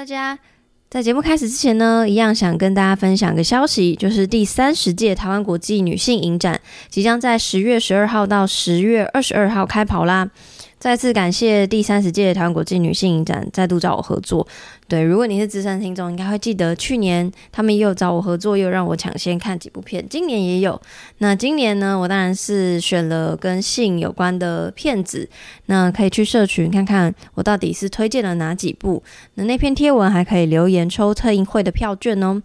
大家，在节目开始之前呢，一样想跟大家分享个消息，就是第三十届台湾国际女性影展即将在十月十二号到十月二十二号开跑啦。再次感谢第三十届台湾国际女性影展再度找我合作。对，如果你是资深听众，应该会记得去年他们也有找我合作，又让我抢先看几部片。今年也有。那今年呢，我当然是选了跟性有关的片子。那可以去社群看看我到底是推荐了哪几部。那那篇贴文还可以留言抽特映会的票券哦。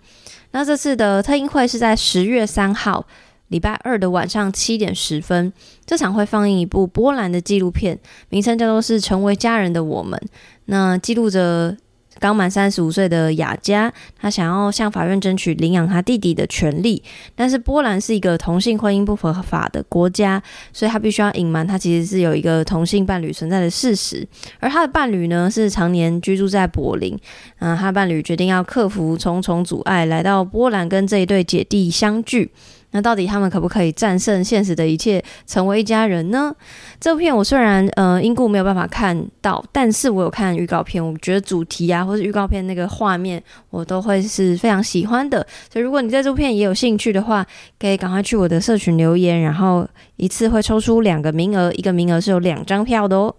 那这次的特映会是在十月三号。礼拜二的晚上七点十分，这场会放映一部波兰的纪录片，名称叫做是《成为家人的我们》。那记录着刚满三十五岁的雅加，他想要向法院争取领养他弟弟的权利，但是波兰是一个同性婚姻不合法的国家，所以他必须要隐瞒他其实是有一个同性伴侣存在的事实。而他的伴侣呢，是常年居住在柏林。嗯，他的伴侣决定要克服重重阻碍，来到波兰跟这一对姐弟相聚。那到底他们可不可以战胜现实的一切，成为一家人呢？这部片我虽然呃因故没有办法看到，但是我有看预告片，我觉得主题啊，或是预告片那个画面，我都会是非常喜欢的。所以如果你对这部片也有兴趣的话，可以赶快去我的社群留言，然后一次会抽出两个名额，一个名额是有两张票的哦。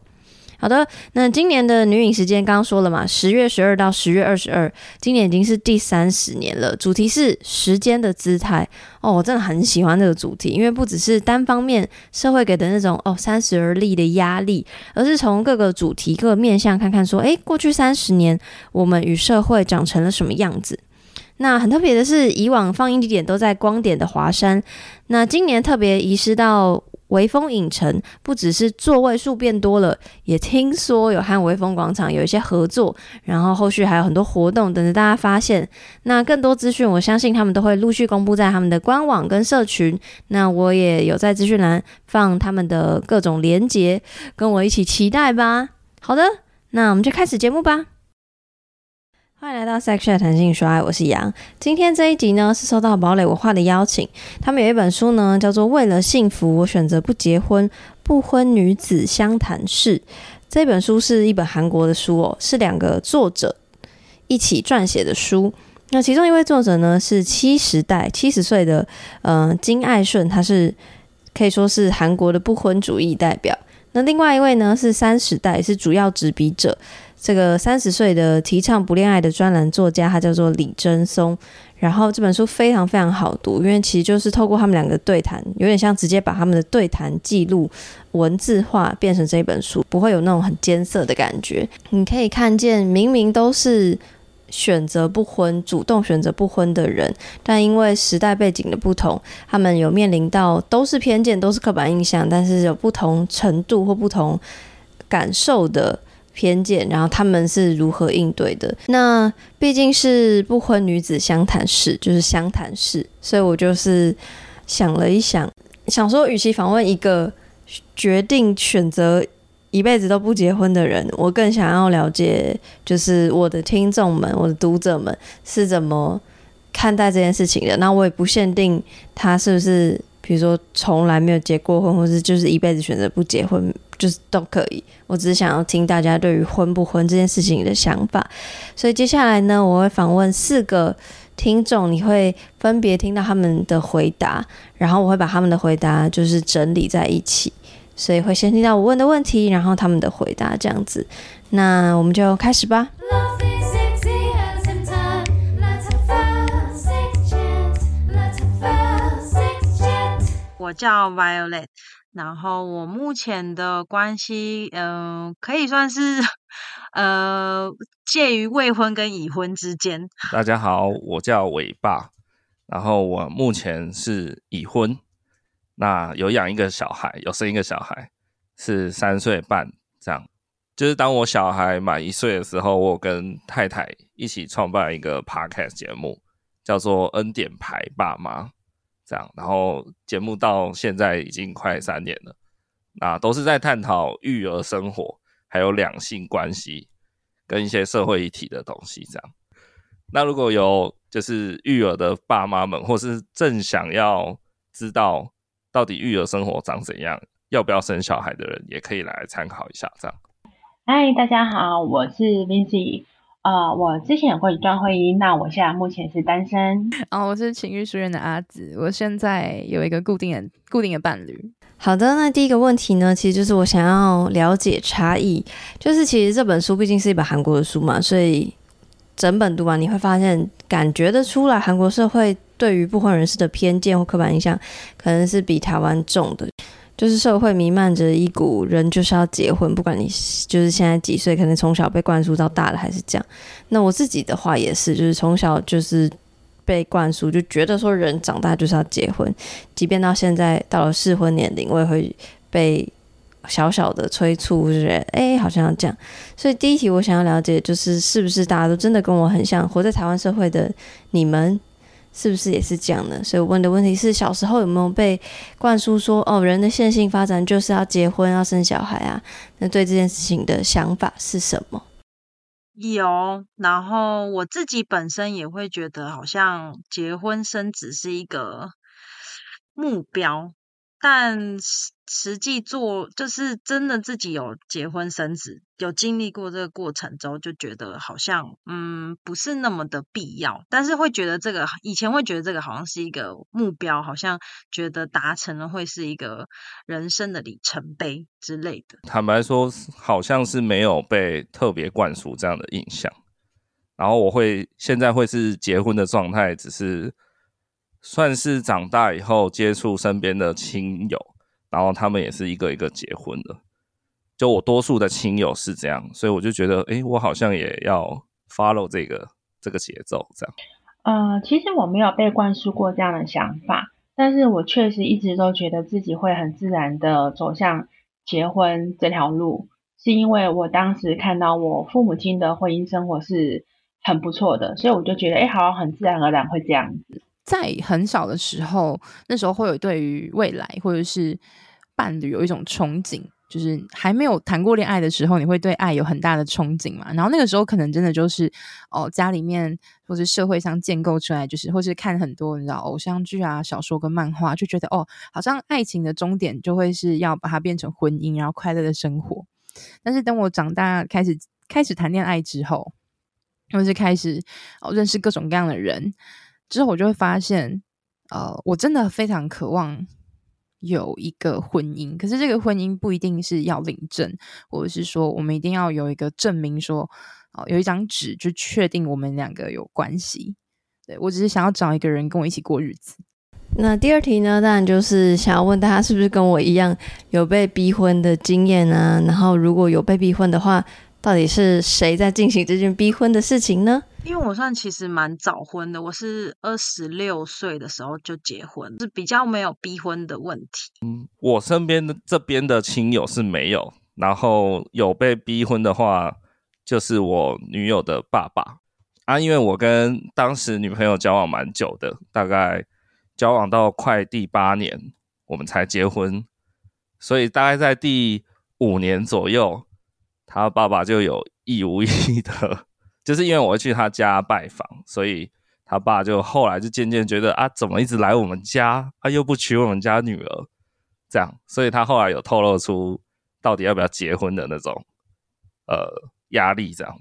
好的，那今年的女影时间刚刚说了嘛，十月十二到十月二十二，今年已经是第三十年了。主题是时间的姿态哦，我真的很喜欢这个主题，因为不只是单方面社会给的那种哦三十而立的压力，而是从各个主题、各个面向看看说，诶，过去三十年我们与社会长成了什么样子？那很特别的是，以往放映地点都在光点的华山，那今年特别移师到。微风影城不只是座位数变多了，也听说有和微风广场有一些合作，然后后续还有很多活动等着大家发现。那更多资讯，我相信他们都会陆续公布在他们的官网跟社群。那我也有在资讯栏放他们的各种连结，跟我一起期待吧。好的，那我们就开始节目吧。欢迎来到 Sex Chat 谈性说爱，我是杨。今天这一集呢，是收到堡垒文化的邀请，他们有一本书呢，叫做《为了幸福，我选择不结婚：不婚女子相谈室》。这本书是一本韩国的书哦，是两个作者一起撰写的书。那其中一位作者呢，是七十代七十岁的呃金爱顺，他是可以说是韩国的不婚主义代表。那另外一位呢，是三十代，是主要执笔者。这个三十岁的提倡不恋爱的专栏作家，他叫做李真松。然后这本书非常非常好读，因为其实就是透过他们两个对谈，有点像直接把他们的对谈记录文字化，变成这本书，不会有那种很艰涩的感觉。你可以看见，明明都是选择不婚、主动选择不婚的人，但因为时代背景的不同，他们有面临到都是偏见、都是刻板印象，但是有不同程度或不同感受的。偏见，然后他们是如何应对的？那毕竟是不婚女子相谈室，就是相谈室，所以我就是想了一想，想说，与其访问一个决定选择一辈子都不结婚的人，我更想要了解，就是我的听众们、我的读者们是怎么看待这件事情的。那我也不限定他是不是，比如说从来没有结过婚，或是就是一辈子选择不结婚。就是都可以，我只是想要听大家对于婚不婚这件事情的想法，所以接下来呢，我会访问四个听众，你会分别听到他们的回答，然后我会把他们的回答就是整理在一起，所以会先听到我问的问题，然后他们的回答这样子，那我们就开始吧。我叫 Violet。然后我目前的关系，嗯、可以算是，呃，介于未婚跟已婚之间。大家好，我叫伟爸，然后我目前是已婚，那有养一个小孩，有生一个小孩，是三岁半这样。就是当我小孩满一岁的时候，我跟太太一起创办一个 podcast 节目，叫做《恩典牌爸妈》。这样，然后节目到现在已经快三年了，那都是在探讨育儿生活，还有两性关系跟一些社会议题的东西。这样，那如果有就是育儿的爸妈们，或是正想要知道到底育儿生活长怎样，要不要生小孩的人，也可以来参考一下。这样，嗨，大家好，我是 Vincy。啊、呃，我之前有过一段婚姻，那我现在目前是单身。哦，我是情欲书院的阿紫，我现在有一个固定的固定的伴侣。好的，那第一个问题呢，其实就是我想要了解差异，就是其实这本书毕竟是一本韩国的书嘛，所以整本读完你会发现，感觉得出来韩国社会对于不婚人士的偏见或刻板印象，可能是比台湾重的。就是社会弥漫着一股人就是要结婚，不管你就是现在几岁，可能从小被灌输到大了还是这样。那我自己的话也是，就是从小就是被灌输，就觉得说人长大就是要结婚，即便到现在到了适婚年龄，我也会被小小的催促，就是哎、好像要这样。所以第一题我想要了解，就是是不是大家都真的跟我很像，活在台湾社会的你们？是不是也是这样呢？所以我问的问题是：小时候有没有被灌输说，哦，人的线性发展就是要结婚、要生小孩啊？那对这件事情的想法是什么？有，然后我自己本身也会觉得，好像结婚生子是一个目标。但实际做就是真的自己有结婚生子，有经历过这个过程之后，就觉得好像嗯不是那么的必要。但是会觉得这个以前会觉得这个好像是一个目标，好像觉得达成了会是一个人生的里程碑之类的。坦白说，好像是没有被特别灌输这样的印象。然后我会现在会是结婚的状态，只是。算是长大以后接触身边的亲友，然后他们也是一个一个结婚了。就我多数的亲友是这样，所以我就觉得，诶，我好像也要 follow 这个这个节奏，这样。呃，其实我没有被灌输过这样的想法，但是我确实一直都觉得自己会很自然的走向结婚这条路，是因为我当时看到我父母亲的婚姻生活是很不错的，所以我就觉得，诶，好像很自然而然会这样子。在很小的时候，那时候会有对于未来或者是伴侣有一种憧憬，就是还没有谈过恋爱的时候，你会对爱有很大的憧憬嘛。然后那个时候可能真的就是哦，家里面或者社会上建构出来，就是或是看很多你知道偶像剧啊、小说跟漫画，就觉得哦，好像爱情的终点就会是要把它变成婚姻，然后快乐的生活。但是等我长大开始开始谈恋爱之后，或是开始哦认识各种各样的人。之后我就会发现，呃，我真的非常渴望有一个婚姻，可是这个婚姻不一定是要领证，或者是说我们一定要有一个证明说，哦，有一张纸就确定我们两个有关系。对，我只是想要找一个人跟我一起过日子。那第二题呢，当然就是想要问大家是不是跟我一样有被逼婚的经验呢？然后如果有被逼婚的话，到底是谁在进行这件逼婚的事情呢？因为我算其实蛮早婚的，我是二十六岁的时候就结婚，是比较没有逼婚的问题。嗯，我身边的这边的亲友是没有，然后有被逼婚的话，就是我女友的爸爸啊。因为我跟当时女朋友交往蛮久的，大概交往到快第八年，我们才结婚，所以大概在第五年左右，他爸爸就有意无意的。就是因为我会去他家拜访，所以他爸就后来就渐渐觉得啊，怎么一直来我们家，啊、又不娶我们家女儿，这样，所以他后来有透露出到底要不要结婚的那种呃压力，这样。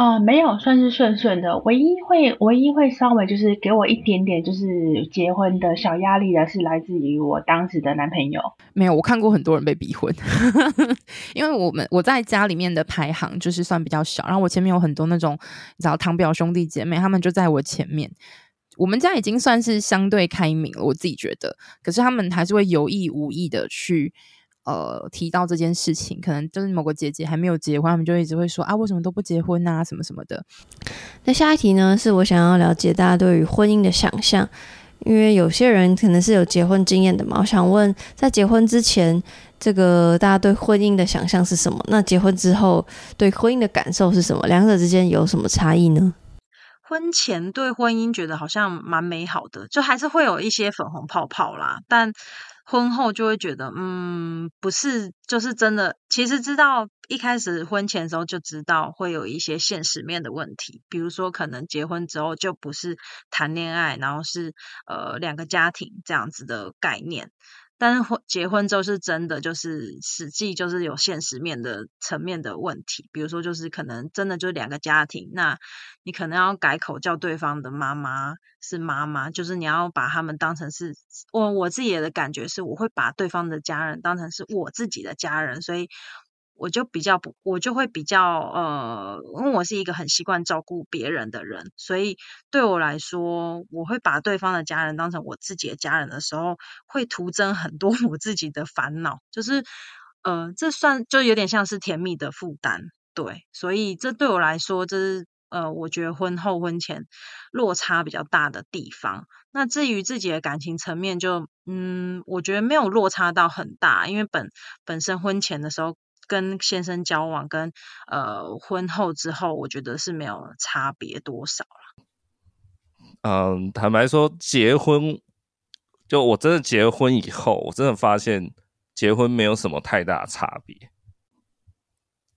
啊、呃，没有，算是顺顺的。唯一会，唯一会稍微就是给我一点点就是结婚的小压力的是来自于我当时的男朋友。没有，我看过很多人被逼婚，因为我们我在家里面的排行就是算比较小，然后我前面有很多那种你知道堂表兄弟姐妹，他们就在我前面。我们家已经算是相对开明了，我自己觉得，可是他们还是会有意无意的去。呃，提到这件事情，可能就是某个姐姐还没有结婚，他们就一直会说啊，为什么都不结婚啊，什么什么的。那下一题呢，是我想要了解大家对于婚姻的想象，因为有些人可能是有结婚经验的嘛。我想问，在结婚之前，这个大家对婚姻的想象是什么？那结婚之后，对婚姻的感受是什么？两者之间有什么差异呢？婚前对婚姻觉得好像蛮美好的，就还是会有一些粉红泡泡啦，但。婚后就会觉得，嗯，不是，就是真的。其实知道一开始婚前的时候就知道会有一些现实面的问题，比如说可能结婚之后就不是谈恋爱，然后是呃两个家庭这样子的概念。但是婚结婚之后是真的，就是实际就是有现实面的层面的问题，比如说就是可能真的就两个家庭，那你可能要改口叫对方的妈妈是妈妈，就是你要把他们当成是我我自己的感觉是，我会把对方的家人当成是我自己的家人，所以。我就比较不，我就会比较呃，因为我是一个很习惯照顾别人的人，所以对我来说，我会把对方的家人当成我自己的家人的时候，会徒增很多 我自己的烦恼，就是呃，这算就有点像是甜蜜的负担，对，所以这对我来说，这是呃，我觉得婚后婚前落差比较大的地方。那至于自己的感情层面就，嗯，我觉得没有落差到很大，因为本本身婚前的时候。跟先生交往跟呃婚后之后，我觉得是没有差别多少了。嗯，坦白说，结婚就我真的结婚以后，我真的发现结婚没有什么太大差别，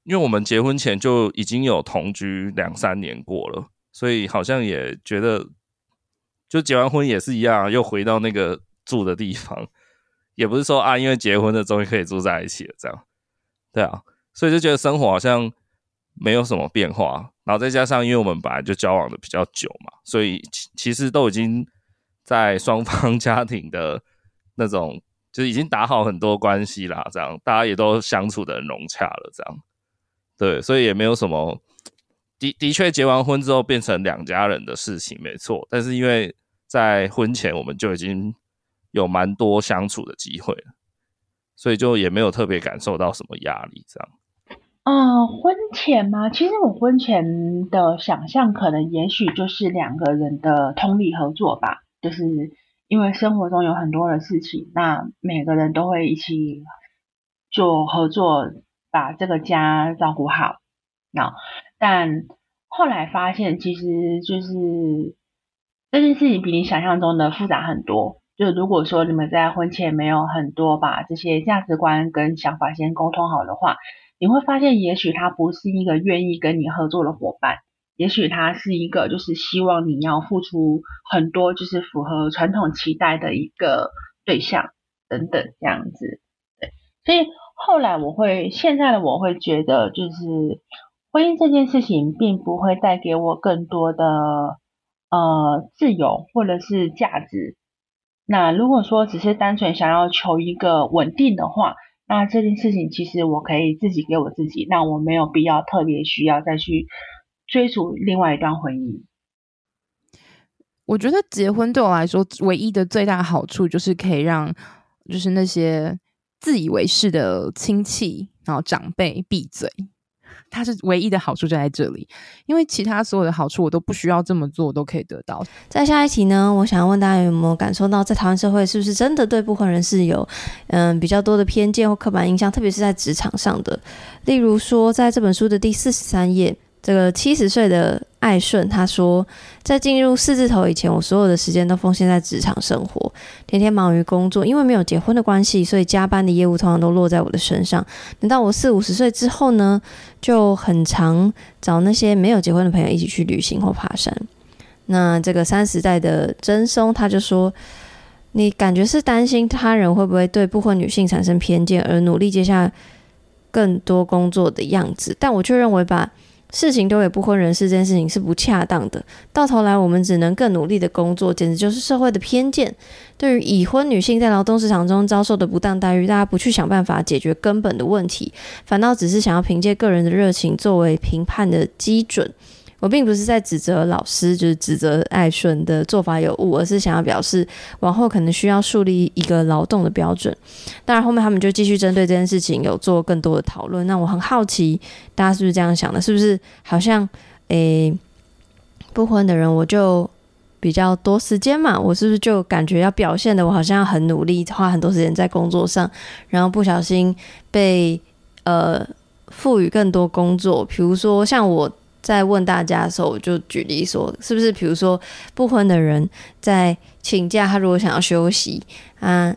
因为我们结婚前就已经有同居两三年过了，所以好像也觉得就结完婚也是一样，又回到那个住的地方，也不是说啊，因为结婚了终于可以住在一起了这样。对啊，所以就觉得生活好像没有什么变化，然后再加上因为我们本来就交往的比较久嘛，所以其其实都已经在双方 家庭的那种，就是已经打好很多关系啦，这样大家也都相处得很融洽了，这样对，所以也没有什么的的确结完婚之后变成两家人的事情，没错，但是因为在婚前我们就已经有蛮多相处的机会了。所以就也没有特别感受到什么压力，这样。嗯、婚前吗？其实我婚前的想象，可能也许就是两个人的通力合作吧。就是因为生活中有很多的事情，那每个人都会一起做合作，把这个家照顾好。那但后来发现，其实就是这件事情比你想象中的复杂很多。就如果说你们在婚前没有很多把这些价值观跟想法先沟通好的话，你会发现，也许他不是一个愿意跟你合作的伙伴，也许他是一个就是希望你要付出很多，就是符合传统期待的一个对象等等这样子。对，所以后来我会，现在的我会觉得，就是婚姻这件事情并不会带给我更多的呃自由或者是价值。那如果说只是单纯想要求一个稳定的话，那这件事情其实我可以自己给我自己，那我没有必要特别需要再去追逐另外一段婚姻。我觉得结婚对我来说唯一的最大好处就是可以让，就是那些自以为是的亲戚，然后长辈闭嘴。它是唯一的好处就在这里，因为其他所有的好处我都不需要这么做，我都可以得到。在下一题呢，我想要问大家有没有感受到，在台湾社会是不是真的对部分人是有嗯比较多的偏见或刻板印象，特别是在职场上的。例如说，在这本书的第四十三页。这个七十岁的艾顺他说，在进入四字头以前，我所有的时间都奉献在职场生活，天天忙于工作。因为没有结婚的关系，所以加班的业务通常都落在我的身上。等到我四五十岁之后呢，就很常找那些没有结婚的朋友一起去旅行或爬山。那这个三十代的曾松他就说，你感觉是担心他人会不会对不婚女性产生偏见，而努力接下更多工作的样子，但我却认为把事情丢给不婚人士这件事情是不恰当的，到头来我们只能更努力的工作，简直就是社会的偏见。对于已婚女性在劳动市场中遭受的不当待遇，大家不去想办法解决根本的问题，反倒只是想要凭借个人的热情作为评判的基准。我并不是在指责老师，就是指责艾顺的做法有误，而是想要表示往后可能需要树立一个劳动的标准。当然，后面他们就继续针对这件事情有做更多的讨论。那我很好奇，大家是不是这样想的？是不是好像诶、不婚的人我就比较多时间嘛？我是不是就感觉要表现的我好像很努力，花很多时间在工作上，然后不小心被呃赋予更多工作？比如说像我。在问大家的时候，我就举例说，是不是比如说不婚的人在请假，他如果想要休息，啊，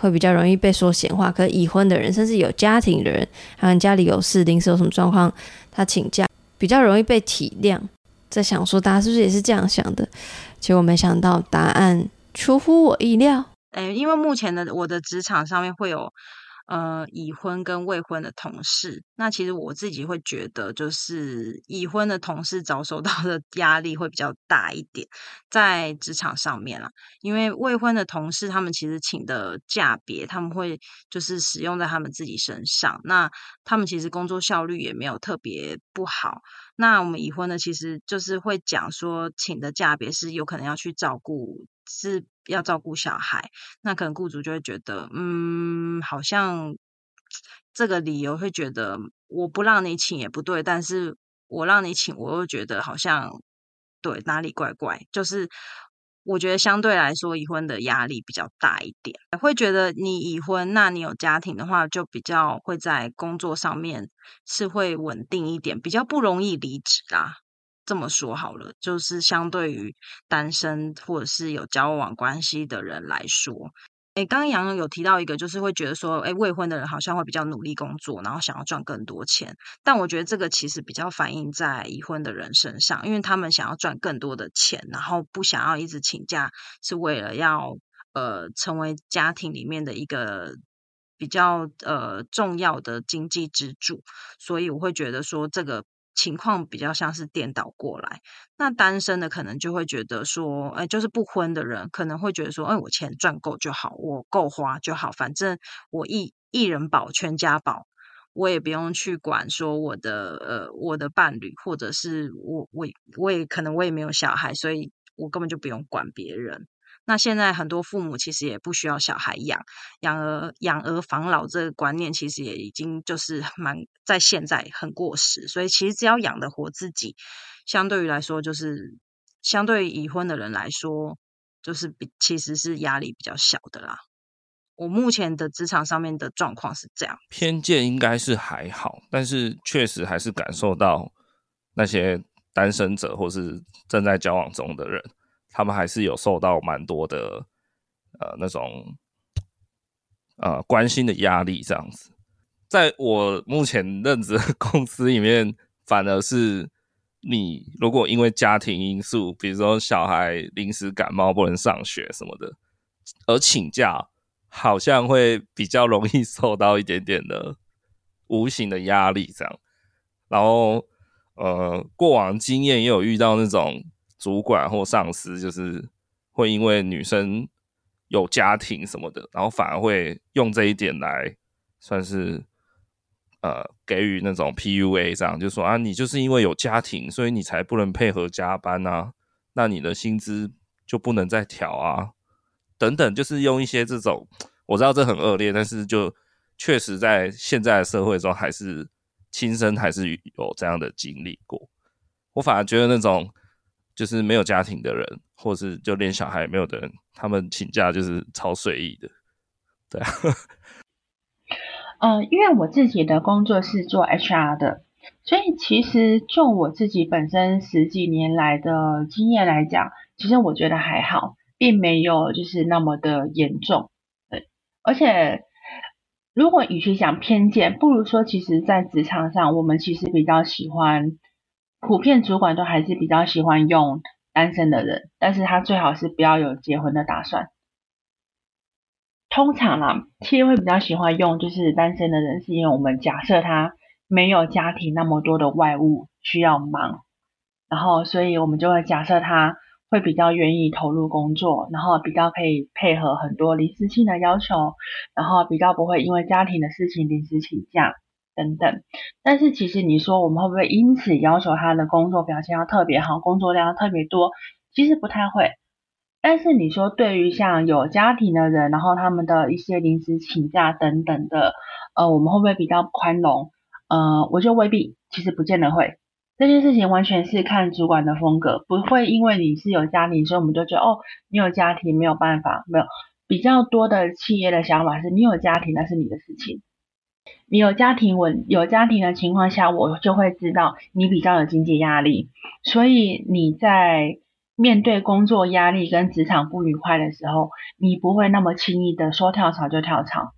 会比较容易被说闲话。可已婚的人，甚至有家庭的人，好像家里有事，临时有什么状况，他请假比较容易被体谅。在想说，大家是不是也是这样想的？结果没想到答案出乎我意料。诶，因为目前的我的职场上面会有。呃，已婚跟未婚的同事，那其实我自己会觉得，就是已婚的同事遭受到的 压力会比较大一点，在职场上面啦。因为未婚的同事，他们其实请的假别，他们会就是使用在他们自己身上，那他们其实工作效率也没有特别不好。那我们已婚的，其实就是会讲说，请的假别是有可能要去照顾，是。要照顾小孩，那可能雇主就会觉得，嗯，好像这个理由会觉得我不让你请也不对，但是我让你请，我又觉得好像对哪里怪怪。就是我觉得相对来说，已婚的压力比较大一点，会觉得你已婚，那你有家庭的话，就比较会在工作上面是会稳定一点，比较不容易离职啊。这么说好了，就是相对于单身或者是有交往关系的人来说，诶，刚刚杨有提到一个，就是会觉得说，诶，未婚的人好像会比较努力工作，然后想要赚更多钱。但我觉得这个其实比较反映在已婚的人身上，因为他们想要赚更多的钱，然后不想要一直请假，是为了要呃成为家庭里面的一个比较呃重要的经济支柱。所以我会觉得说这个。情况比较像是颠倒过来，那单身的可能就会觉得说，哎，就是不婚的人可能会觉得说，哎，我钱赚够就好，我够花就好，反正我一一人保全家保，我也不用去管说我的呃我的伴侣，或者是我我我也可能我也没有小孩，所以我根本就不用管别人。那现在很多父母其实也不需要小孩养，养儿养儿防老这个观念其实也已经就是蛮在现在很过时，所以其实只要养得活自己，相对于来说就是相对于已婚的人来说，就是比其实是压力比较小的啦。我目前的职场上面的状况是这样，偏见应该是还好，但是确实还是感受到那些单身者或是正在交往中的人。他们还是有受到蛮多的呃那种呃关心的压力，这样子。在我目前任职的公司里面，反而是你如果因为家庭因素，比如说小孩临时感冒不能上学什么的，而请假，好像会比较容易受到一点点的无形的压力，这样。然后呃，过往经验也有遇到那种。主管或上司就是会因为女生有家庭什么的，然后反而会用这一点来算是呃给予那种 PUA，这样就说啊，你就是因为有家庭，所以你才不能配合加班啊，那你的薪资就不能再调啊，等等，就是用一些这种，我知道这很恶劣，但是就确实在现在的社会中还是亲身还是有这样的经历过，我反而觉得那种。就是没有家庭的人，或是就连小孩也没有的人，他们请假就是超随意的，对啊。呃，因为我自己的工作是做 HR 的，所以其实就我自己本身十几年来的经验来讲，其实我觉得还好，并没有就是那么的严重。对，而且如果与其讲偏见，不如说其实在职场上，我们其实比较喜欢。普遍主管都还是比较喜欢用单身的人，但是他最好是不要有结婚的打算。通常啦，企业会比较喜欢用就是单身的人，是因为我们假设他没有家庭那么多的外务需要忙，然后所以我们就会假设他会比较愿意投入工作，然后比较可以配合很多临时性的要求，然后比较不会因为家庭的事情临时请假。等等，但是其实你说我们会不会因此要求他的工作表现要特别好，工作量要特别多？其实不太会。但是你说对于像有家庭的人，然后他们的一些临时请假等等的，呃，我们会不会比较宽容？呃，我就未必，其实不见得会。这件事情完全是看主管的风格，不会因为你是有家庭，所以我们就觉得哦，你有家庭没有办法，没有。比较多的企业的想法是你有家庭，那是你的事情。你有家庭稳，有家庭的情况下，我就会知道你比较有经济压力，所以你在面对工作压力跟职场不愉快的时候，你不会那么轻易的说跳槽就跳槽。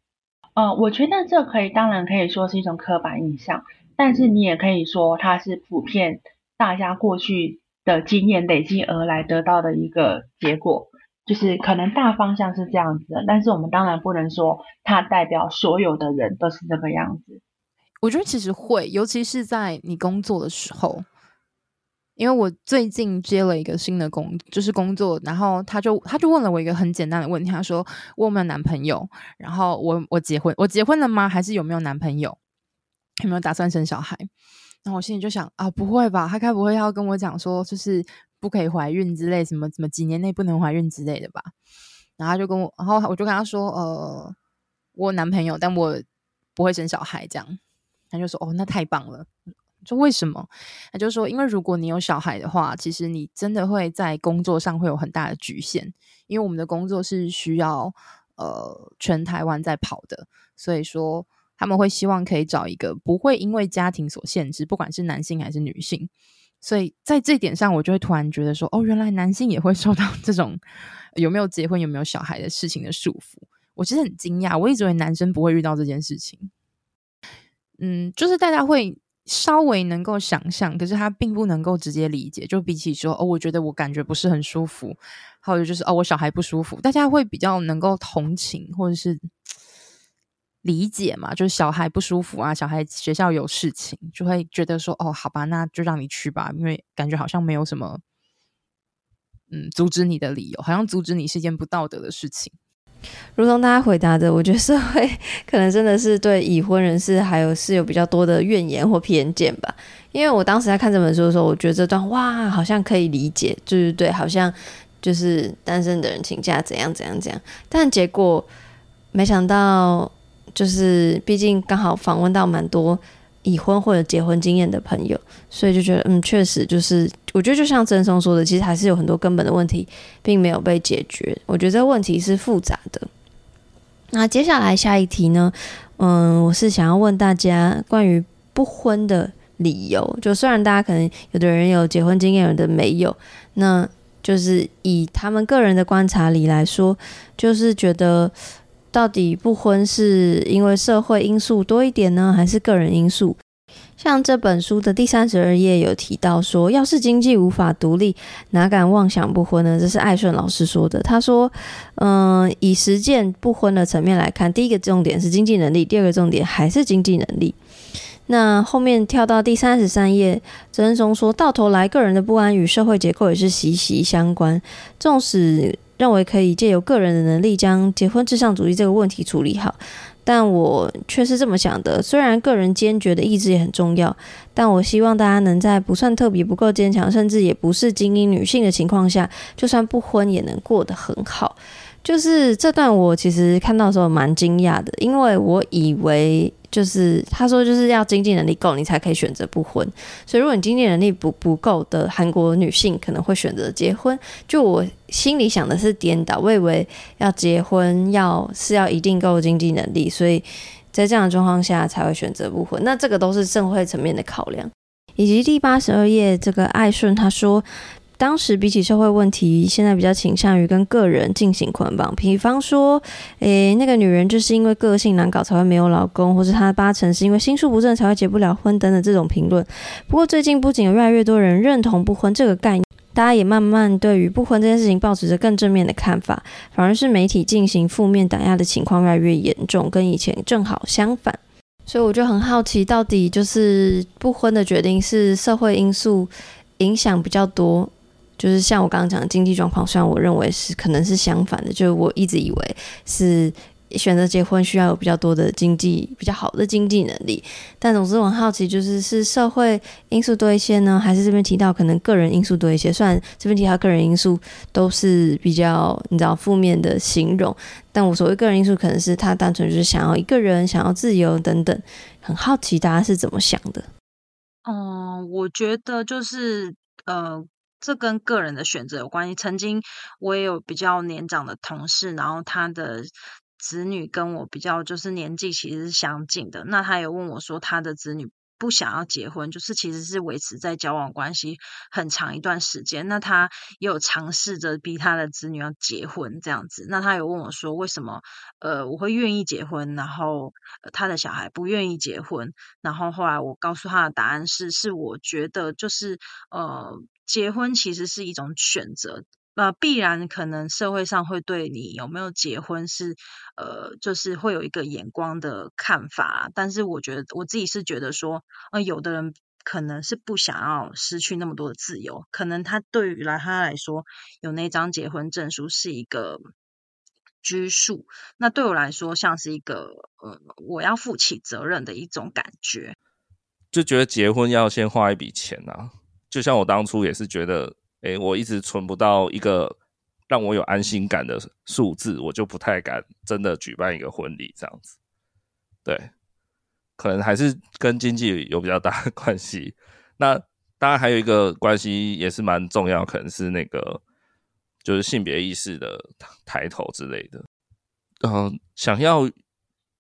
呃，我觉得这可以，当然可以说是一种刻板印象，但是你也可以说它是普遍大家过去的经验累积而来得到的一个结果。就是可能大方向是这样子的，但是我们当然不能说它代表所有的人都是这个样子。我觉得其实会，尤其是在你工作的时候。因为我最近接了一个新的工，就是工作，然后他就他就问了我一个很简单的问题，他说我有没有男朋友？然后我我结婚，我结婚了吗？还是有没有男朋友？有没有打算生小孩？然后我心里就想啊，不会吧？他该不会要跟我讲说，就是不可以怀孕之类，什么什么几年内不能怀孕之类的吧？然后他就跟我，然后我就跟他说，呃，我男朋友，但我不会生小孩，这样。他就说，哦，那太棒了。就为什么？他就说，因为如果你有小孩的话，其实你真的会在工作上会有很大的局限，因为我们的工作是需要呃全台湾在跑的，所以说他们会希望可以找一个不会因为家庭所限制，不管是男性还是女性。所以在这点上，我就会突然觉得说，哦，原来男性也会受到 这种有没有结婚、有没有小孩的事情的束缚。我其实很惊讶，我一直以为男生不会遇到这件事情。嗯，就是大家会。稍微能够想象，可是他并不能够直接理解。就比起说，哦，我觉得我感觉不是很舒服，还有就是，哦，我小孩不舒服，大家会比较能够同情或者是理解嘛。就是小孩不舒服啊，小孩学校有事情，就会觉得说，哦，好吧，那就让你去吧，因为感觉好像没有什么，嗯，阻止你的理由，好像阻止你是一件不道德的事情。如同大家回答的，我觉得社会 可能真的是对已婚人士还有是有比较多的怨言或偏见吧。因为我当时在看这本书的时候，我觉得这段哇，好像可以理解，就是对，好像就是单身的人请假怎样怎样怎样。但结果没想到，就是毕竟刚好访问到蛮多。已婚或者结婚经验的朋友，所以就觉得，嗯，确实就是，我觉得就像曾松说的，其实还是有很多根本的问题并没有被解决。我觉得这个问题是复杂的。那接下来下一题呢？嗯，我是想要问大家关于不婚的理由。就虽然大家可能有的人有结婚经验，有的没有，那就是以他们个人的观察里来说，就是觉得。到底不婚是因为社会因素多一点呢，还是个人因素？像这本书的第三十二页有提到说，要是经济无法独立，哪敢妄想不婚呢？这是艾顺老师说的。他说：“嗯、以实践不婚的层面来看，第一个重点是经济能力，第二个重点还是经济能力。那后面跳到第三十三页，曾松说到头来，个人的不安与社会结构也是息息相关，纵使。”认为可以借由个人的能力将结婚至上主义这个问题处理好，但我却是这么想的。虽然个人坚决的意志也很重要，但我希望大家能在不算特别、不够坚强，甚至也不是精英女性的情况下，就算不婚也能过得很好。就是这段我其实看到的时候蛮惊讶的，因为我以为。就是他说，就是要经济能力够，你才可以选择不婚。所以，如果你经济能力不不够的韩国女性，可能会选择结婚。就我心里想的是颠倒，我以为要结婚要是要一定够经济能力，所以在这样的状况下才会选择不婚。那这个都是社会层面的考量。以及第八十二页，这个艾顺他说。当时比起社会问题，现在比较倾向于跟个人进行捆绑。比方说，诶，那个女人就是因为个性难搞才会没有老公，或是她八成是因为心术不正才会结不了婚等等这种评论。不过最近不仅有越来越多人认同不婚这个概念，大家也慢慢对于不婚这件事情抱持着更正面的看法，反而是媒体进行负面打压的情况越来越严重，跟以前正好相反。所以我就很好奇，到底就是不婚的决定是社会因素影响比较多？就是像我刚刚讲的经济状况，虽然我认为是可能是相反的，就是我一直以为是选择结婚需要有比较多的经济比较好的经济能力，但总之我很好奇，就是是社会因素多一些呢，还是这边提到可能个人因素多一些？虽然这边提到个人因素都是比较你知道负面的形容，但我所谓个人因素可能是他单纯就是想要一个人想要自由等等，很好奇大家是怎么想的？嗯，我觉得就是呃。这跟个人的选择有关系。曾经我也有比较年长的同事，然后他的子女跟我比较就是年纪其实是相近的。那他有问我说，他的子女不想要结婚，就是其实是维持在交往关系很长一段时间。那他也有尝试着逼他的子女要结婚这样子。那他有问我说，为什么呃我会愿意结婚，然后他的小孩不愿意结婚？然后后来我告诉他的答案是，是我觉得就是呃。结婚其实是一种选择，呃，必然可能社会上会对你有没有结婚是，呃，就是会有一个眼光的看法。但是我觉得我自己是觉得说，呃，有的人可能是不想要失去那么多的自由，可能他对于来他来说，有那张结婚证书是一个拘束。那对我来说，像是一个，呃，我要负起责任的一种感觉。就觉得结婚要先花一笔钱啊，就像我当初也是觉得。诶、欸，我一直存不到一个让我有安心感的数字，我就不太敢真的举办一个婚礼这样子。对，可能还是跟经济有比较大的关系。那当然还有一个关系也是蛮重要，可能是那个就是性别意识的抬头之类的。嗯、想要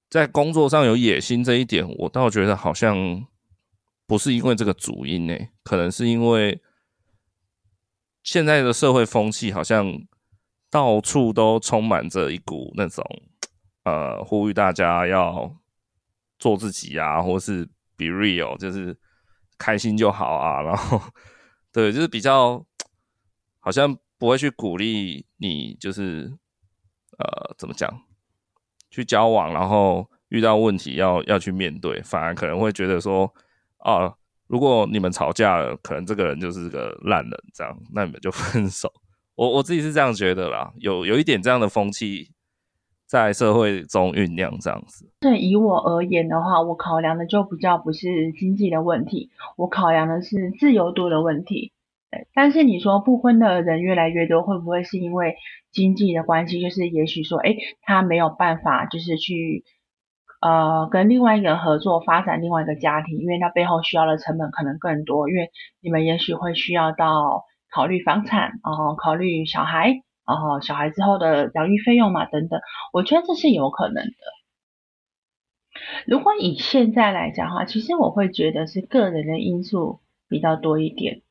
在工作上有野心这一点，我倒觉得好像不是因为这个主因诶、欸，可能是因为。现在的社会风气好像到处都充满着一股那种呃，呼吁大家要做自己啊，或是 be real，就是开心就好啊。然后，对，就是比较好像不会去鼓励你，就是呃，怎么讲，去交往，然后遇到问题要要去面对，反而可能会觉得说啊。如果你们吵架了，可能这个人就是个烂人，这样，那你们就 分手。我我自己是这样觉得啦，有有一点这样的风气在社会中酝酿，这样子。对，以我而言的话，我考量的就比较不是经济的问题，我考量的是自由度的问题。但是你说不婚的人越来越多，会不会是因为经济的关系？就是也许说，哎，他没有办法，就是去。呃，跟另外一个合作发展另外一个家庭，因为他背后需要的成本可能更多，因为你们也许会需要到考虑房产，然后考虑小孩，然后小孩之后的养育费用嘛等等，我觉得这是有可能的。如果以现在来讲的话，其实我会觉得是个人的因素比较多一点，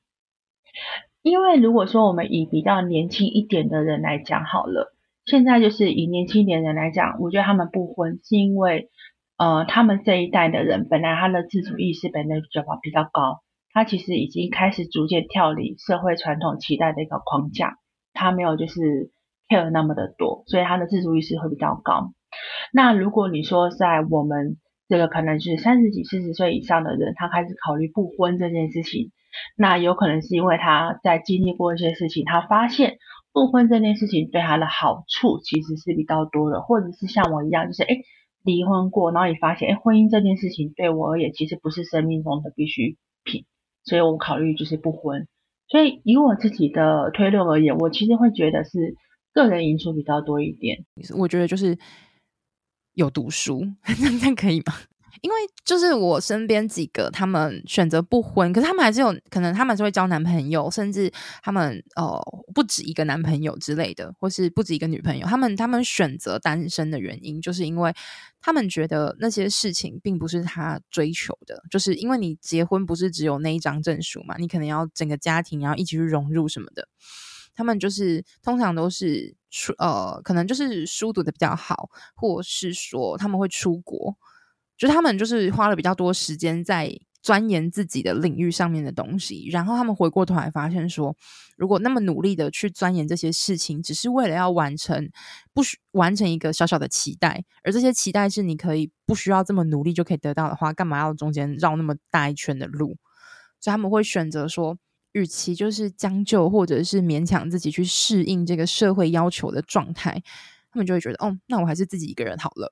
因为如果说我们以比较年轻一点的人来讲好了。现在就是以年轻点人来讲，我觉得他们不婚是因为，呃，他们这一代的人本来他的自主意识本来就比较高，他其实已经开始逐渐跳离社会传统期待的一个框架，他没有就是 care 那么的多，所以他的自主意识会比较高。那如果你说在我们这个可能是三十几、四十岁以上的人，他开始考虑不婚这件事情，那有可能是因为他在经历过一些事情，他发现。不婚这件事情对他的好处其实是比较多的，或者是像我一样，就是诶离婚过，然后也发现哎婚姻这件事情对我而言其实不是生命中的必需品，所以我考虑就是不婚。所以以我自己的推论而言，我其实会觉得是个人因素比较多一点。我觉得就是有读书，那可以吗？因为就是我身边几个，他们选择不婚，可是他们还是有可能，他们是会交男朋友，甚至他们哦不止一个男朋友之类的，或是不止一个女朋友。他们他们选择单身的原因，就是因为他们觉得那些事情并不是他追求的，就是因为你结婚不是只有那一张证书嘛，你可能要整个家庭，然后一起去融入什么的。他们就是通常都是出呃，可能就是书读得比较好，或是说他们会出国。就他们就是花了比较多时间在钻研自己的领域上面的东西，然后他们回过头来发现说，如果那么努力的去钻研这些事情，只是为了要完成不需完成一个小小的期待，而这些期待是你可以不需要这么努力就可以得到的话，干嘛要中间绕那么大一圈的路？所以他们会选择说，与其就是将就或者是勉强自己去适应这个社会要求的状态，他们就会觉得，哦，那我还是自己一个人好了。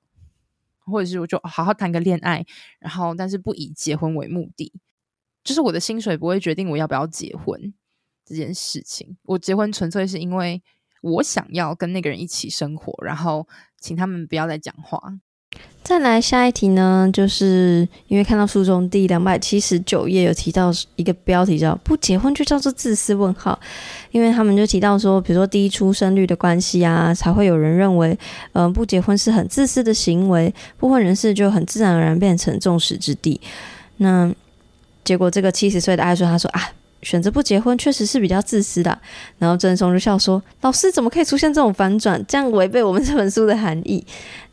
或者是我就好好谈个恋爱，然后但是不以结婚为目的，就是我的薪水不会决定我要不要结婚这件事情。我结婚纯粹是因为我想要跟那个人一起生活，然后请他们不要再讲话。再来下一题呢，就是因为看到书中第两百七十九页有提到一个标题叫“不结婚就叫做自私”问号，因为他们就提到说，比如说低出生率的关系啊，才会有人认为，嗯、不结婚是很自私的行为，不婚人士就很自然而然变成众矢之的。那结果这个七十岁的爱说，他说啊。选择不结婚确实是比较自私的。然后郑松就笑说：“老师怎么可以出现这种反转？这样违背我们这本书的含义。”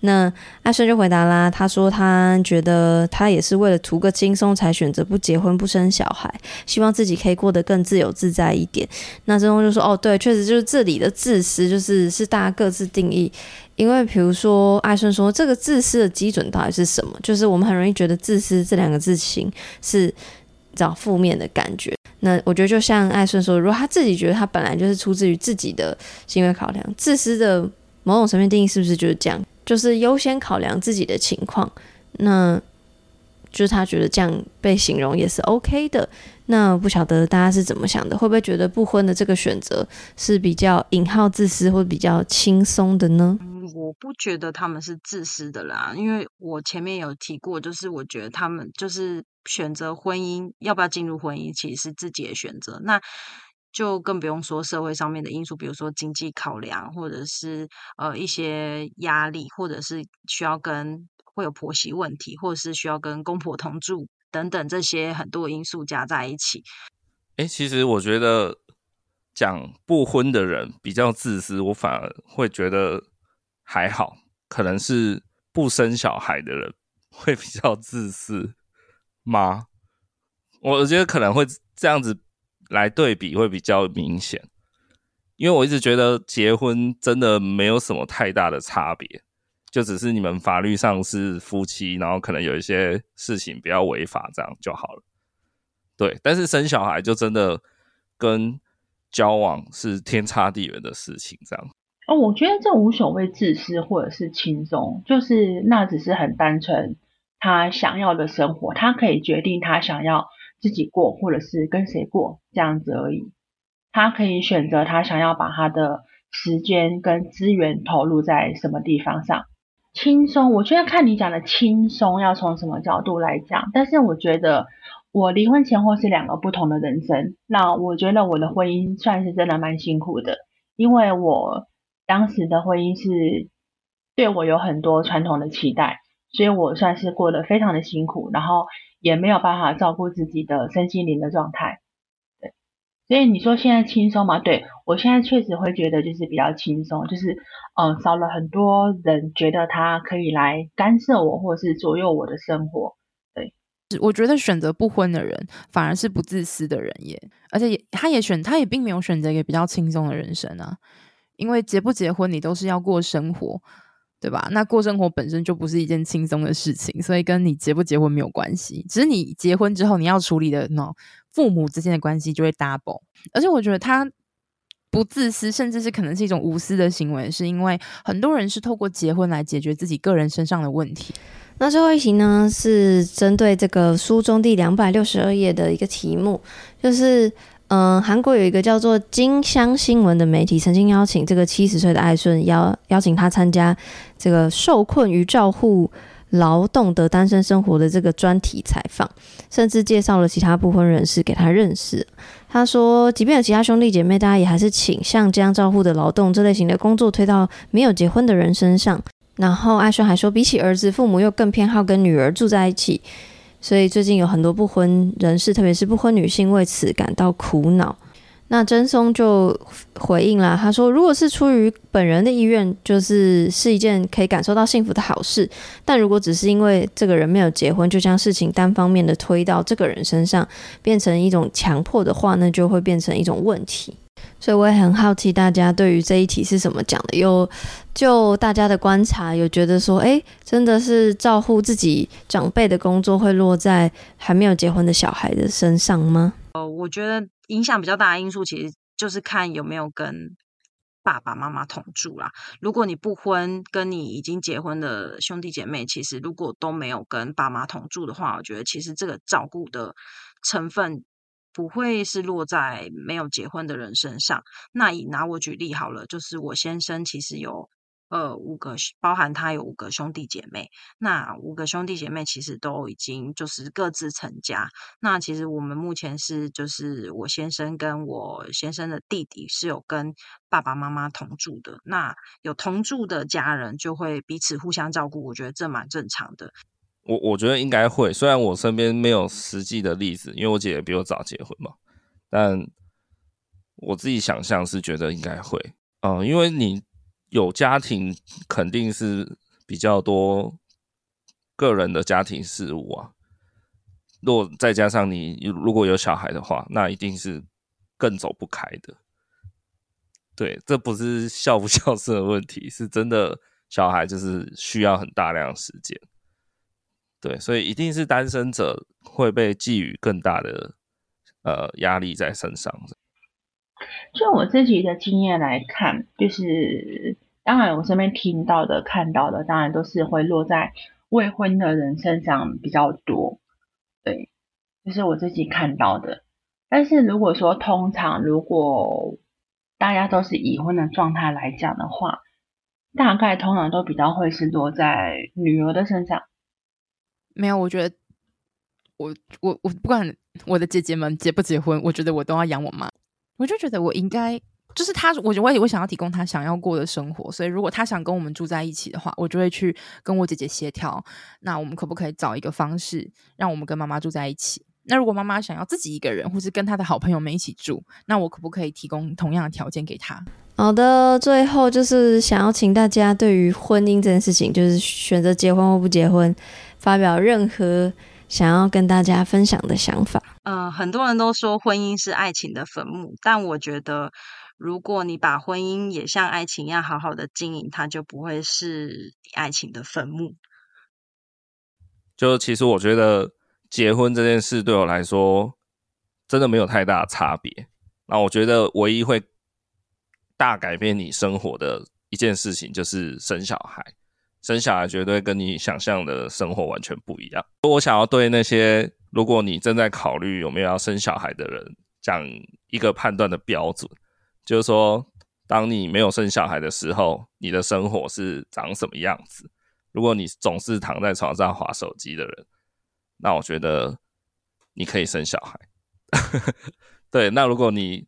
那艾顺就回答啦，他说他觉得他也是为了图个轻松才选择不结婚不生小孩，希望自己可以过得更自由自在一点。那郑松就说：“哦，对，确实就是这里的自私，就是是大家各自定义。因为比如说艾顺说这个自私的基准到底是什么？就是我们很容易觉得自私这两个字形是。”找负面的感觉，那我觉得就像艾顺说，如果他自己觉得他本来就是出自于自己的行为考量，自私的某种层面定义是不是就是这样？就是优先考量自己的情况，那就是他觉得这样被形容也是 OK 的。那不晓得大家是怎么想的？会不会觉得不婚的这个选择是比较引号自私或比较轻松的呢？我不觉得他们是自私的啦，因为我前面有提过，就是我觉得他们就是选择婚姻，要不要进入婚姻，其实是自己的选择。那就更不用说社会上面的因素，比如说经济考量，或者是呃一些压力，或者是需要跟会有婆媳问题，或者是需要跟公婆同住等等这些很多因素加在一起。哎，其实我觉得讲不婚的人比较自私，我反而会觉得。还好，可能是不生小孩的人会比较自私吗？我觉得可能会这样子来对比会比较明显，因为我一直觉得结婚真的没有什么太大的差别，就只是你们法律上是夫妻，然后可能有一些事情不要违法，这样就好了。对，但是生小孩就真的跟交往是天差地远的事情，这样。哦，我觉得这无所谓自私或者是轻松，就是那只是很单纯，他想要的生活，他可以决定他想要自己过，或者是跟谁过这样子而已。他可以选择他想要把他的时间跟资源投入在什么地方上。轻松，我觉得看你讲的轻松要从什么角度来讲，但是我觉得我离婚前后是两个不同的人生。那我觉得我的婚姻算是真的蛮辛苦的，因为我。当时的婚姻是对我有很多传统的期待，所以我算是过得非常的辛苦，然后也没有办法照顾自己的身心灵的状态。对，所以你说现在轻松吗？对，我现在确实会觉得就是比较轻松，就是嗯，少了很多人觉得他可以来干涉我或是左右我的生活。对，我觉得选择不婚的人反而是不自私的人耶，而且也他也选他也并没有选择一个比较轻松的人生啊。因为结不结婚，你都是要过生活，对吧？那过生活本身就不是一件轻松的事情，所以跟你结不结婚没有关系。只是你结婚之后，你要处理的那父母之间的关系就会 double。而且我觉得他不自私，甚至是可能是一种无私的行为，是因为很多人是透过结婚来解决自己个人身上的问题。那最后一题呢，是针对这个书中第两百六十二页的一个题目，就是。嗯，韩国有一个叫做金香新闻的媒体，曾经邀请这个七十岁的艾顺邀邀请他参加这个受困于照护劳动的单身生活的这个专题采访，甚至介绍了其他不婚人士给他认识。他说，即便有其他兄弟姐妹，大家也还是倾向将照护的劳动这类型的工作推到没有结婚的人身上。然后艾顺还说，比起儿子，父母又更偏好跟女儿住在一起。所以最近有很多不婚人士，特别是不婚女性，为此感到苦恼。那真松就回应了，他说：“如果是出于本人的意愿，就是是一件可以感受到幸福的好事。但如果只是因为这个人没有结婚，就将事情单方面的推到这个人身上，变成一种强迫的话，那就会变成一种问题。”所以我也很好奇，大家对于这一题是怎么讲的？有就大家的观察，有觉得说，哎，真的是照顾自己长辈的工作会落在还没有结婚的小孩的身上吗？呃，我觉得影响比较大的因素，其实就是看有没有跟爸爸妈妈同住啦。如果你不婚，跟你已经结婚的兄弟姐妹，其实如果都没有跟爸妈同住的话，我觉得其实这个照顾的成分。不会是落在没有结婚的人身上。那以拿我举例好了，就是我先生其实有呃五个，包含他有五个兄弟姐妹。那五个兄弟姐妹其实都已经就是各自成家。那其实我们目前是就是我先生跟我先生的弟弟是有跟爸爸妈妈同住的。那有同住的家人就会彼此互相照顾，我觉得这蛮正常的。我我觉得应该会，虽然我身边没有实际的例子，因为我姐姐比我早结婚嘛，但我自己想象是觉得应该会，嗯、因为你有家庭，肯定是比较多个人的家庭事务啊。如果再加上你如果有小孩的话，那一定是更走不开的。对，这不是孝不孝顺的问题，是真的小孩就是需要很大量的时间。对，所以一定是单身者会被寄予更大的呃压力在身上。就我自己的经验来看，就是当然我身边听到的、看到的，当然都是会落在未婚的人身上比较多。对，就是我自己看到的。但是如果说通常如果大家都是已婚的状态来讲的话，大概通常都比较会是落在女儿的身上。没有，我觉得我我我不管我的姐姐们结不结婚，我觉得我都要养我妈。我就觉得我应该就是她，我我也我想要提供她想要过的生活。所以如果她想跟我们住在一起的话，我就会去跟我姐姐协调。那我们可不可以找一个方式，让我们跟妈妈住在一起？那如果妈妈想要自己一个人，或是跟她的好朋友们一起住，那我可不可以提供同样的条件给她？好的，最后就是想要请大家对于婚姻这件事情，就是选择结婚或不结婚，发表任何想要跟大家分享的想法。嗯、呃，很多人都说婚姻是爱情的坟墓，但我觉得，如果你把婚姻也像爱情一样好好的经营，它就不会是爱情的坟墓。就其实我觉得结婚这件事对我来说，真的没有太大的差别。那我觉得唯一会大改变你生活的一件事情，就是生小孩。生小孩绝对跟你想象的生活完全不一样。我想要对那些如果你正在考虑有没有要生小孩的人讲一个判断的标准，就是说，当你没有生小孩的时候，你的生活是长什么样子？如果你总是躺在床上划手机的人，那我觉得你可以生小孩。对，那如果你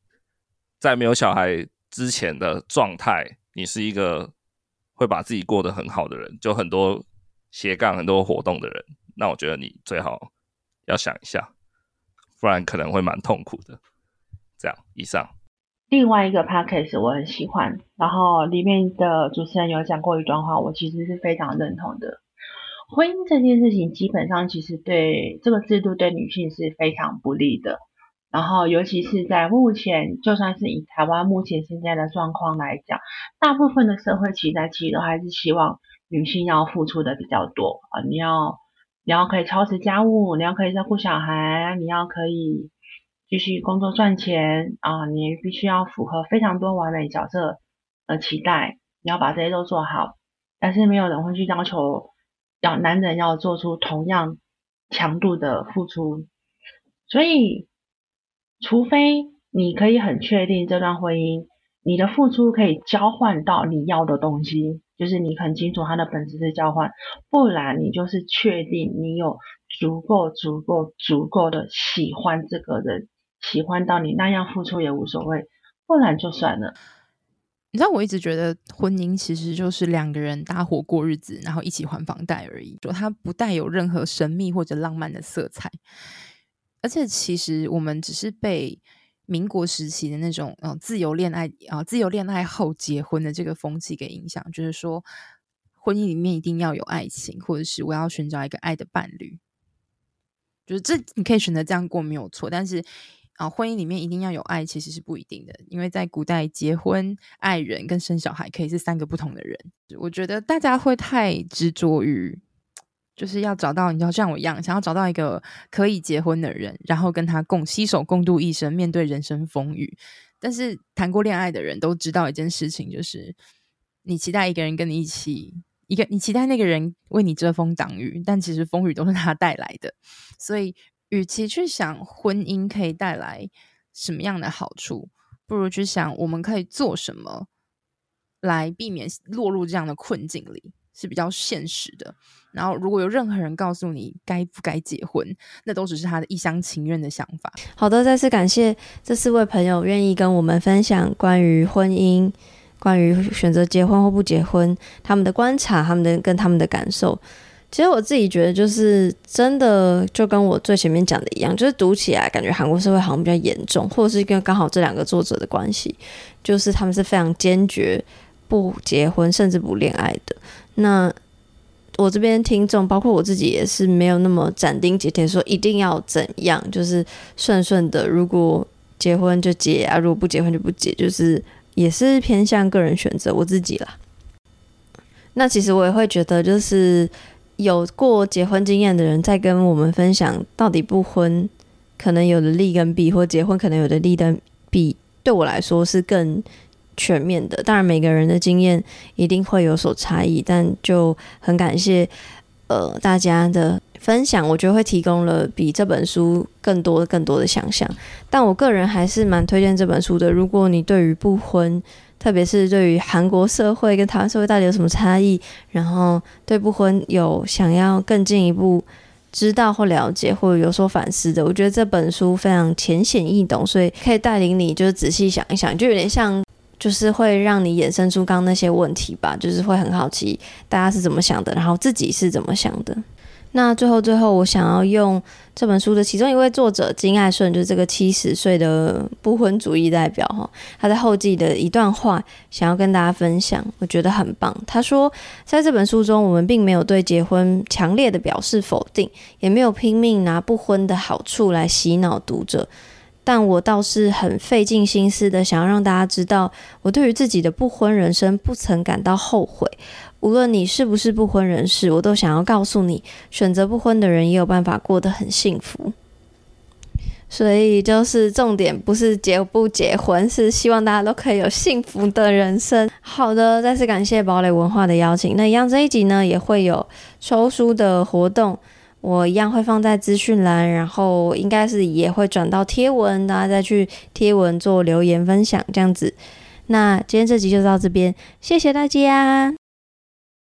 在没有小孩之前的状态，你是一个会把自己过得很好的人，就很多斜杠、很多活动的人，那我觉得你最好要想一下，不然可能会蛮痛苦的。这样，以上。另外一个 podcast 我很喜欢，然后里面的主持人有讲过一段话，我其实是非常认同的。婚姻这件事情，基本上其实对这个制度对女性是非常不利的。然后，尤其是在目前，就算是以台湾目前现在的状况来讲，大部分的社会期待其实都还是希望女性要付出的比较多啊，你要你要可以操持家务，你要可以照顾小孩，你要可以继续工作赚钱啊，你必须要符合非常多完美角色的期待，你要把这些都做好。但是没有人会去要求要男人要做出同样强度的付出，所以。除非你可以很确定这段婚姻，你的付出可以交换到你要的东西，就是你很清楚它的本质是交换，不然你就是确定你有足够、足够、足够的喜欢这个人，喜欢到你那样付出也无所谓，不然就算了。你知道我一直觉得婚姻其实就是两个人搭伙过日子，然后一起还房贷而已，就它不带有任何神秘或者浪漫的色彩。而且，其实我们只是被民国时期的那种呃自由恋爱啊、自由恋爱后结婚的这个风气给影响，就是说婚姻里面一定要有爱情，或者是我要寻找一个爱的伴侣，就是这你可以选择这样过没有错。但是啊、婚姻里面一定要有爱，其实是不一定的，因为在古代结婚、爱人跟生小孩可以是三个不同的人。我觉得大家会太执着于。就是要找到，你要像我一样，想要找到一个可以结婚的人，然后跟他共携手共度一生，面对人生风雨。但是谈过恋爱的人都知道一件事情，就是你期待一个人跟你一起，一个你期待那个人为你遮风挡雨，但其实风雨都是他带来的。所以，与其去想婚姻可以带来什么样的好处，不如去想我们可以做什么来避免落入这样的困境里。是比较现实的。然后，如果有任何人告诉你该不该结婚，那都只是他的一厢情愿的想法。好的，再次感谢这四位朋友愿意跟我们分享关于婚姻、关于选择结婚或不结婚他们的观察、他们的跟他们的感受。其实我自己觉得，就是真的就跟我最前面讲的一样，就是读起来感觉韩国社会好像比较严重，或者是跟刚好这两个作者的关系，就是他们是非常坚决不结婚甚至不恋爱的。那我这边听众，包括我自己，也是没有那么斩钉截铁说一定要怎样，就是顺顺的，如果结婚就结啊，如果不结婚就不结，就是也是偏向个人选择我自己啦。那其实我也会觉得，就是。有过结婚经验的人在跟我们分享，到底不婚可能有的利跟弊，或结婚可能有的利跟弊，对我来说是更全面的。当然，每个人的经验一定会有所差异，但就很感谢呃大家的分享，我觉得会提供了比这本书更多更多的想象。但我个人还是蛮推荐这本书的。如果你对于不婚，特别是对于韩国社会跟台湾社会到底有什么差异，然后对不婚有想要更进一步知道或了解或者有所反思的，我觉得这本书非常浅显易懂，所以可以带领你就是仔细想一想，就有点像就是会让你衍生出刚刚那些问题吧，就是会很好奇大家是怎么想的，然后自己是怎么想的。那最后，最后，我想要用这本书的其中一位作者金爱顺，就是这个七十岁的不婚主义代表哈，他在后记的一段话，想要跟大家分享，我觉得很棒。他说，在这本书中，我们并没有对结婚强烈的表示否定，也没有拼命拿不婚的好处来洗脑读者，但我倒是很费尽心思的想要让大家知道，我对于自己的不婚人生不曾感到后悔。无论你是不是不婚人士，我都想要告诉你，选择不婚的人也有办法过得很幸福。所以就是重点不是结不结婚，是希望大家都可以有幸福的人生。好的，再次感谢堡垒文化的邀请。那一样这一集呢，也会有抽书的活动，我一样会放在资讯栏，然后应该是也会转到贴文，大家再去贴文做留言分享这样子。那今天这集就到这边，谢谢大家。